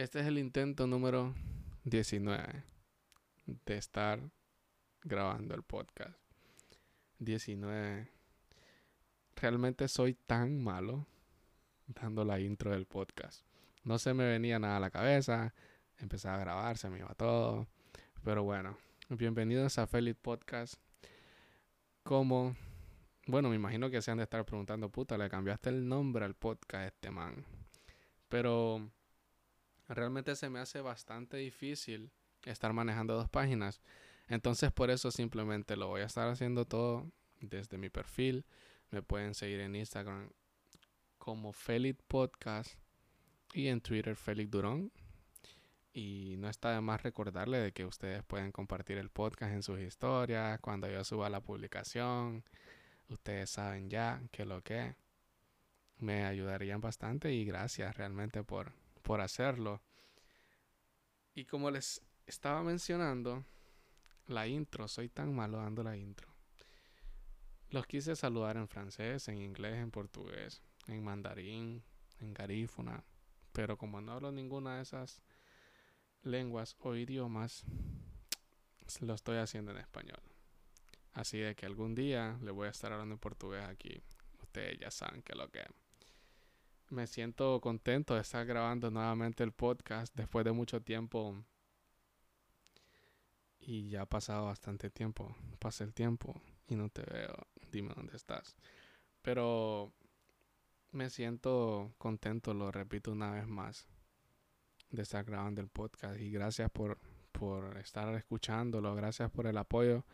Este es el intento número 19 de estar grabando el podcast. 19. Realmente soy tan malo dando la intro del podcast. No se me venía nada a la cabeza. Empezaba a grabar, se me iba todo. Pero bueno, bienvenidos a Feliz Podcast. Como, bueno, me imagino que se han de estar preguntando, puta, le cambiaste el nombre al podcast este man. Pero realmente se me hace bastante difícil estar manejando dos páginas. Entonces por eso simplemente lo voy a estar haciendo todo desde mi perfil. Me pueden seguir en Instagram como Felix Podcast y en Twitter Felix Durón. Y no está de más recordarle de que ustedes pueden compartir el podcast en sus historias cuando yo suba la publicación. Ustedes saben ya que lo que me ayudarían bastante y gracias realmente por, por hacerlo. Y como les estaba mencionando, la intro, soy tan malo dando la intro. Los quise saludar en francés, en inglés, en portugués, en mandarín, en garífuna, pero como no hablo ninguna de esas lenguas o idiomas, lo estoy haciendo en español. Así de que algún día le voy a estar hablando en portugués aquí. Ustedes ya saben que lo que me siento contento de estar grabando nuevamente el podcast después de mucho tiempo. Y ya ha pasado bastante tiempo. Pasa el tiempo y no te veo. Dime dónde estás. Pero me siento contento, lo repito una vez más, de estar grabando el podcast. Y gracias por, por estar escuchándolo. Gracias por el apoyo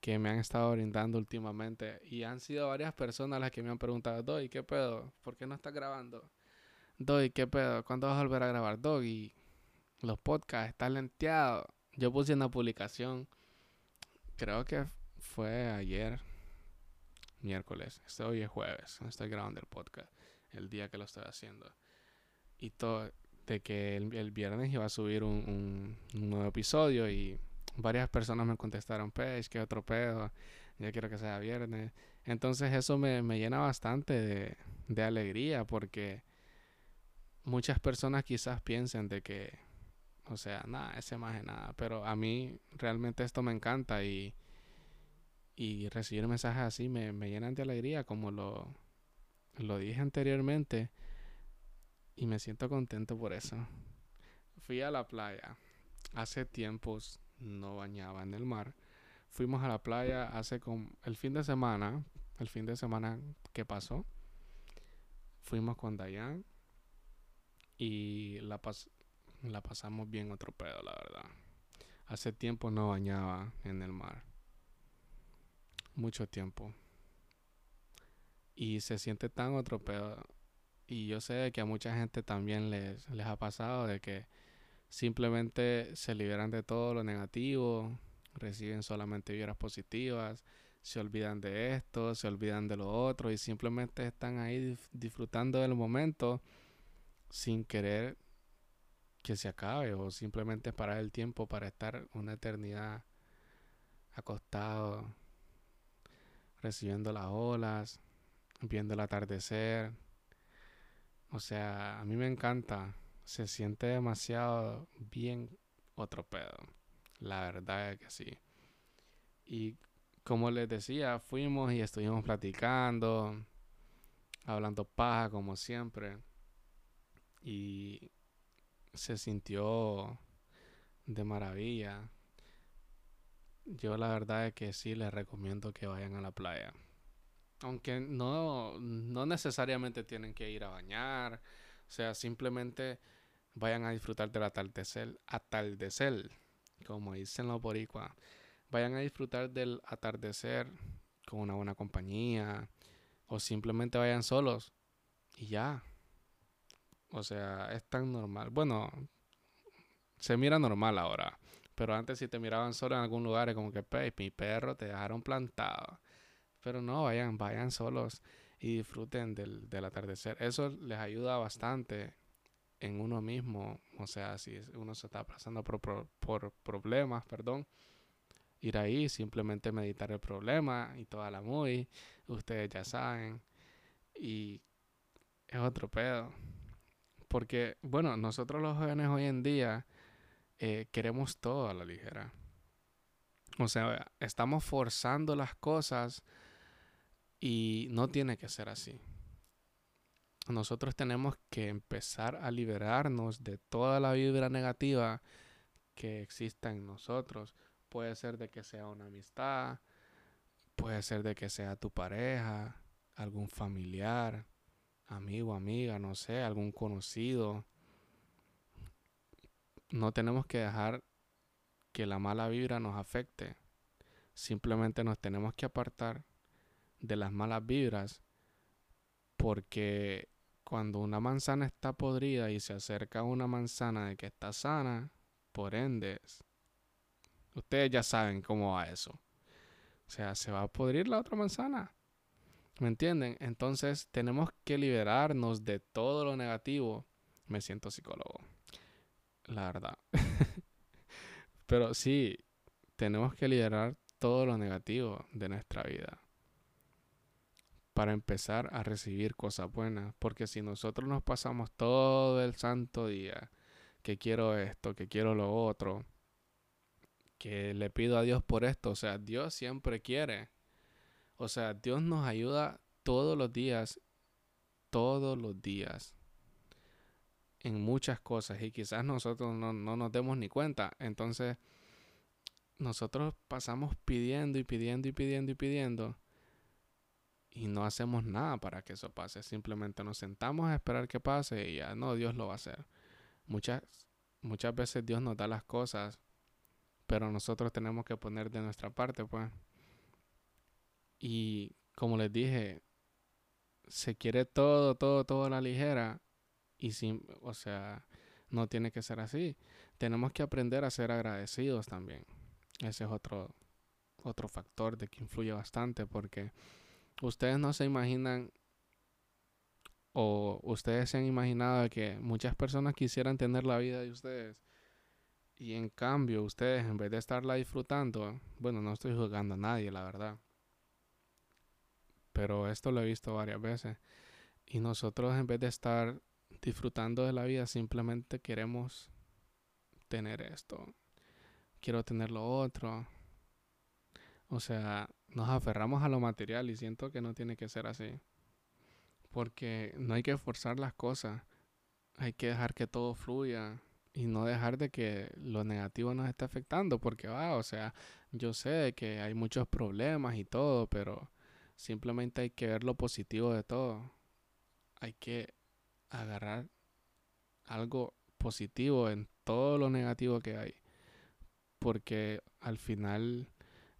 que me han estado brindando últimamente. Y han sido varias personas las que me han preguntado, Doy, ¿qué pedo? ¿Por qué no estás grabando? Doy, ¿qué pedo? ¿Cuándo vas a volver a grabar? Doy, los podcasts están lenteados. Yo puse una publicación, creo que fue ayer, miércoles. Este hoy es jueves, estoy grabando el podcast, el día que lo estoy haciendo. Y todo, de que el, viernes iba a subir un, un nuevo episodio y varias personas me contestaron, Pech, que otro pedo, ya quiero que sea viernes. Entonces eso me, llena bastante de, alegría porque muchas personas quizás piensen de que, o sea, nada, ese más de nada, pero a mí realmente esto me encanta y, y recibir mensajes así me, me llenan de alegría como lo, lo dije anteriormente y me siento contento por eso. Fui a la playa hace tiempos no bañaba en el mar. Fuimos a la playa hace con el fin de semana, el fin de semana que pasó. Fuimos con Dayan y la, la pasamos bien otro pedo, la verdad. Hace tiempo no bañaba en el mar. Mucho tiempo. Y se siente tan otro pedo. Y yo sé que a mucha gente también les, les ha pasado de que simplemente se liberan de todo lo negativo, reciben solamente vibras positivas, se olvidan de esto, se olvidan de lo otro y simplemente están ahí disfrutando del momento sin querer que se acabe o simplemente parar el tiempo para estar una eternidad acostado, recibiendo las olas, viendo el atardecer. O sea, a mí me encanta se siente demasiado bien otro pedo. La verdad es que sí. Y como les decía, fuimos y estuvimos platicando, hablando paja como siempre. Y se sintió de maravilla. Yo la verdad es que sí les recomiendo que vayan a la playa. Aunque no, no necesariamente tienen que ir a bañar. O sea, simplemente vayan a disfrutar del atardecer, atardecer, como dicen los boricuas. Vayan a disfrutar del atardecer con una buena compañía o simplemente vayan solos y ya. O sea, es tan normal. Bueno, se mira normal ahora. Pero antes si te miraban solo en algún lugar, es como que, mi perro, te dejaron plantado. Pero no, vayan, vayan solos y disfruten del, del atardecer. Eso les ayuda bastante en uno mismo, o sea, si uno se está pasando por, por, problemas, perdón, ir ahí, simplemente meditar el problema y toda la muy, ustedes ya saben, y es otro pedo. Porque, bueno, nosotros los jóvenes hoy en día eh, queremos todo a la ligera. O sea, estamos forzando las cosas y no tiene que ser así. Nosotros tenemos que empezar a liberarnos de toda la vibra negativa que exista en nosotros. Puede ser de que sea una amistad, puede ser de que sea tu pareja, algún familiar, amigo, amiga, no sé, algún conocido. No tenemos que dejar que la mala vibra nos afecte. Simplemente nos tenemos que apartar de las malas vibras porque cuando una manzana está podrida y se acerca a una manzana de que está sana, por ende, ustedes ya saben cómo va eso. O sea, se va a podrir la otra manzana. ¿Me entienden? Entonces tenemos que liberarnos de todo lo negativo. Me siento psicólogo. La verdad. Pero sí, tenemos que liberar todo lo negativo de nuestra vida para empezar a recibir cosas buenas. Porque si nosotros nos pasamos todo el santo día que quiero esto, que quiero lo otro, que le pido a Dios por esto, o sea, Dios siempre quiere. O sea, Dios nos ayuda todos los días, todos los días, en muchas cosas y quizás nosotros no, no nos demos ni cuenta. Entonces, nosotros pasamos pidiendo y pidiendo y pidiendo y pidiendo y no hacemos nada para que eso pase. Simplemente nos sentamos a esperar que pase y ya no, Dios lo va a hacer. Muchas, muchas veces Dios nos da las cosas, pero nosotros tenemos que poner de nuestra parte, pues. Y como les dije, se quiere todo, todo, todo a la ligera y sin, o sea, no tiene que ser así. Tenemos que aprender a ser agradecidos también. Ese es otro, otro factor de que influye bastante porque ustedes no se imaginan o ustedes se han imaginado que muchas personas quisieran tener la vida de ustedes y en cambio ustedes en vez de estarla disfrutando, bueno, no estoy juzgando a nadie, la verdad. Pero esto lo he visto varias veces. Y nosotros en vez de estar disfrutando de la vida, simplemente queremos tener esto. Quiero tener lo otro. O sea, nos aferramos a lo material y siento que no tiene que ser así. Porque no hay que forzar las cosas. Hay que dejar que todo fluya y no dejar de que lo negativo nos esté afectando. Porque, va, o sea, yo sé que hay muchos problemas y todo, pero simplemente hay que ver lo positivo de todo. Hay que agarrar algo positivo en todo lo negativo que hay. Porque al final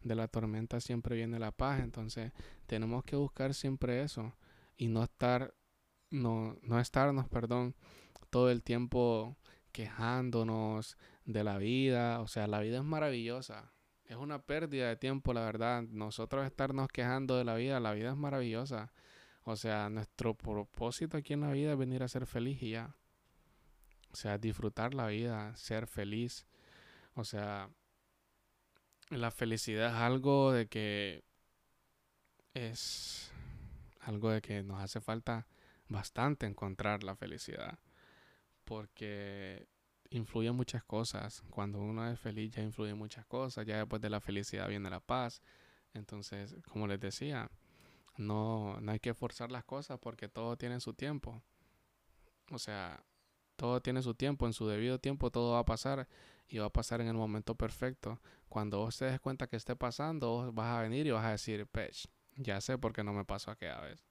de la tormenta siempre viene la paz. Entonces tenemos que buscar siempre eso y no estar, no, no estarnos, perdón, todo el tiempo quejándonos de la vida. O sea, la vida es maravillosa. Es una pérdida de tiempo, la verdad. Nosotros estarnos quejando de la vida, la vida es maravillosa. O sea, nuestro propósito aquí en la vida es venir a ser feliz y ya. O sea, disfrutar la vida, ser feliz. O sea, la felicidad es algo de que es algo de que nos hace falta bastante encontrar la felicidad. Porque influye muchas cosas. Cuando uno es feliz ya influye muchas cosas. Ya después de la felicidad viene la paz. Entonces, como les decía, no, no hay que forzar las cosas porque todo tiene su tiempo. O sea, todo tiene su tiempo. En su debido tiempo todo va a pasar y va a pasar en el momento perfecto. Cuando vos te des cuenta que esté pasando, vas a venir y vas a decir, pech, ya sé por qué no me pasó aquella vez.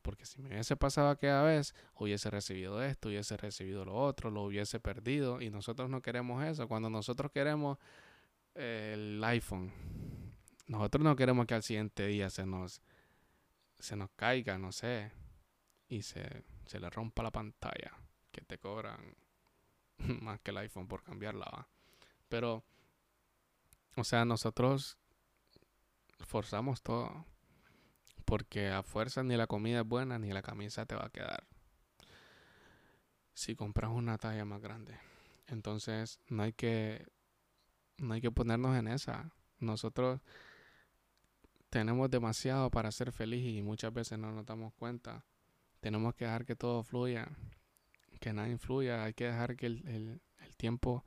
Porque si me hubiese pasado aquella vez, hubiese recibido esto, hubiese recibido lo otro, lo hubiese perdido. Y nosotros no queremos eso. Cuando nosotros queremos el iPhone, nosotros no queremos que al siguiente día se nos, se nos caiga, no sé, y se, se le rompa la pantalla, que te cobran más que el iPhone por cambiarla. Pero, o sea, nosotros forzamos todo. Porque a fuerza ni la comida es buena ni la camisa te va a quedar. Si compras una talla más grande. Entonces, no hay que no hay que ponernos en esa. Nosotros tenemos demasiado para ser felices y muchas veces no nos damos cuenta. Tenemos que dejar que todo fluya que nada influya, hay que dejar que el, tiempo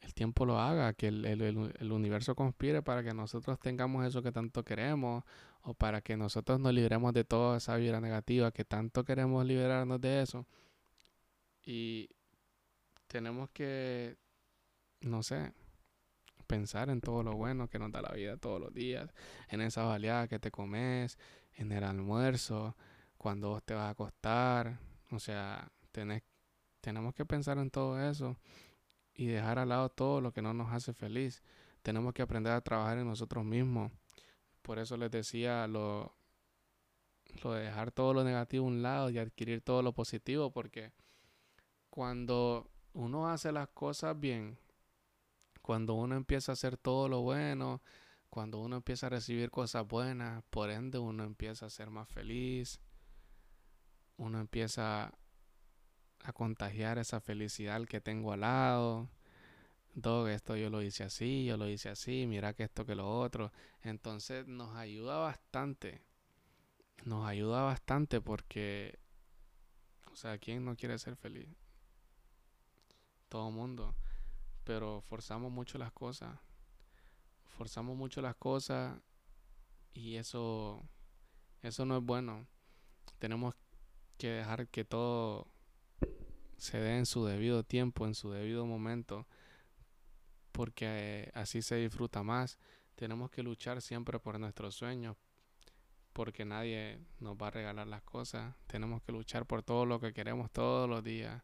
el tiempo lo haga, que el, el, universo conspire para que nosotros tengamos eso que tanto queremos o para que nosotros nos libremos de toda esa vibra negativa que tanto queremos liberarnos de eso. Y tenemos que, no sé, pensar en todo lo bueno que nos da la vida todos los días, en esa baleada que te comes, en el almuerzo, cuando vos te vas a acostar, o sea, tenemos que pensar en todo eso y dejar al lado todo lo que no nos hace feliz. Tenemos que aprender a trabajar en nosotros mismos. Por eso les decía lo, lo de dejar todo lo negativo a un lado y adquirir todo lo positivo, porque cuando uno hace las cosas bien, cuando uno empieza a hacer todo lo bueno, cuando uno empieza a recibir cosas buenas, por ende uno empieza a ser más feliz, uno empieza a contagiar esa felicidad que tengo al lado. Dog, esto yo lo hice así, yo lo hice así, mira que esto que lo otro. Entonces nos ayuda bastante. Nos ayuda bastante porque, o sea, ¿quién no quiere ser feliz? Todo mundo. Pero forzamos mucho las cosas. Forzamos mucho las cosas y eso, eso no es bueno. Tenemos que dejar que todo se dé en su debido tiempo, en su debido momento, porque eh, así se disfruta más. Tenemos que luchar siempre por nuestros sueños, porque nadie nos va a regalar las cosas. Tenemos que luchar por todo lo que queremos todos los días.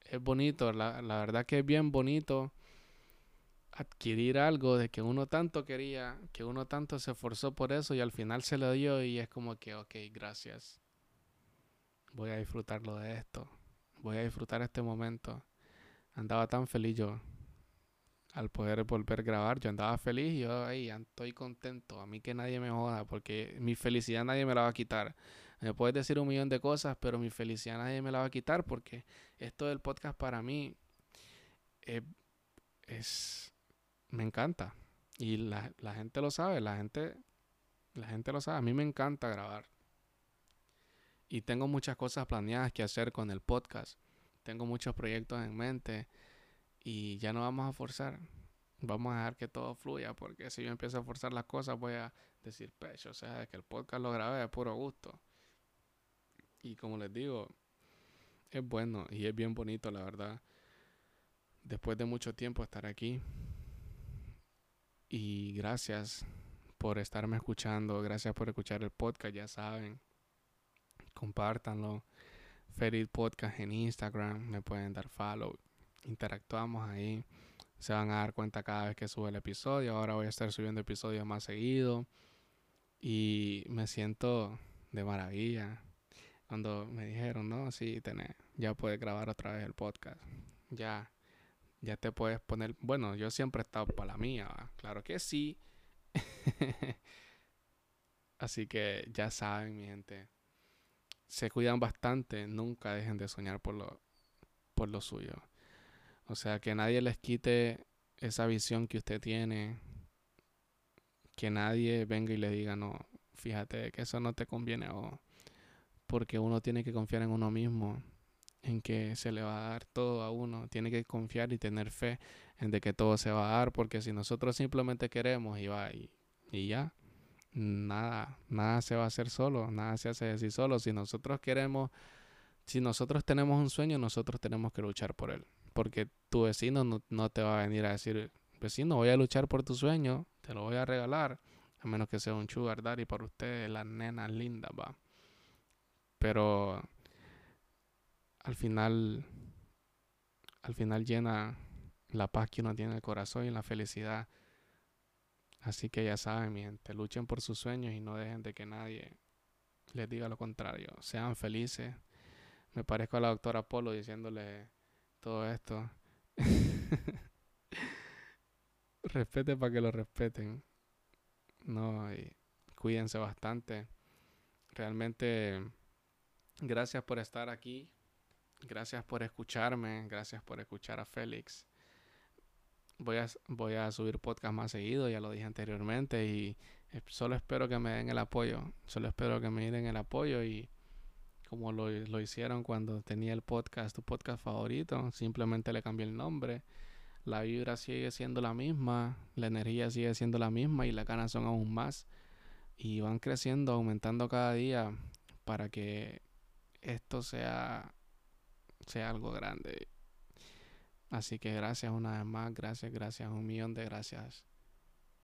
Es bonito, la, verdad que es bien bonito adquirir algo de que uno tanto quería, que uno tanto se esforzó por eso y al final se lo dio y es como que, ok, gracias. Voy a disfrutarlo de esto voy a disfrutar este momento. Andaba tan feliz yo al poder volver a grabar. Yo andaba feliz y yo estoy contento. A mí que nadie me joda porque mi felicidad nadie me la va a quitar. Me puedes decir un millón de cosas, pero mi felicidad nadie me la va a quitar porque esto del podcast para mí es, me encanta y la, la gente lo sabe, la gente la gente lo sabe. A mí me encanta grabar. Y tengo muchas cosas planeadas que hacer con el podcast. Tengo muchos proyectos en mente y ya no vamos a forzar. Vamos a dejar que todo fluya porque si yo empiezo a forzar las cosas voy a decir pecho. O sea, que el podcast lo grabé de puro gusto. Y como les digo, es bueno y es bien bonito, la verdad. Después de mucho tiempo estar aquí. Y gracias por estarme escuchando. Gracias por escuchar el podcast, ya saben compártanlo. Ferid Podcast en Instagram, me pueden dar follow. Interactuamos ahí. Se van a dar cuenta cada vez que sube el episodio. Ahora voy a estar subiendo episodios más seguido. Y me siento de maravilla. Cuando me dijeron, no, sí, tenés, ya puedes grabar otra vez el podcast. Ya, ya te puedes poner. Bueno, yo siempre he estado para la mía, claro que sí. Así que ya saben, mi gente se cuidan bastante, nunca dejen de soñar por lo, por lo suyo. O sea, que nadie les quite esa visión que usted tiene. Que nadie venga y le diga, no, fíjate que eso no te conviene porque uno tiene que confiar en uno mismo, en que se le va a dar todo a uno, tiene que confiar y tener fe en de que todo se va a dar, porque si nosotros simplemente queremos y va y, y ya, nada, nada se va a hacer solo, nada se hace así solo. Si nosotros queremos, si nosotros tenemos un sueño, nosotros tenemos que luchar por él. Porque tu vecino no, te va a venir a decir, vecino, voy a luchar por tu sueño, te lo voy a regalar. A menos que sea un sugar daddy para ustedes, la nena linda, va. Pero al final, al final llena la paz que uno tiene en el corazón y la felicidad Así que ya saben, mi gente, luchen por sus sueños y no dejen de que nadie les diga lo contrario. Sean felices. Me parezco a la doctora Polo diciéndole todo esto. Respete para que lo respeten. No, y cuídense bastante. Realmente, gracias por estar aquí. Gracias por escucharme. Gracias por escuchar a Félix voy a, voy a subir podcast más seguido, ya lo dije anteriormente, y solo espero que me den el apoyo, solo espero que me den el apoyo y como lo, lo hicieron cuando tenía el podcast, tu podcast favorito. Simplemente le cambié el nombre. La vibra sigue siendo la misma, la energía sigue siendo la misma y las ganas son aún más. Y van creciendo, aumentando cada día para que esto sea, sea algo grande. Así que gracias una vez más, gracias, gracias, un millón de gracias.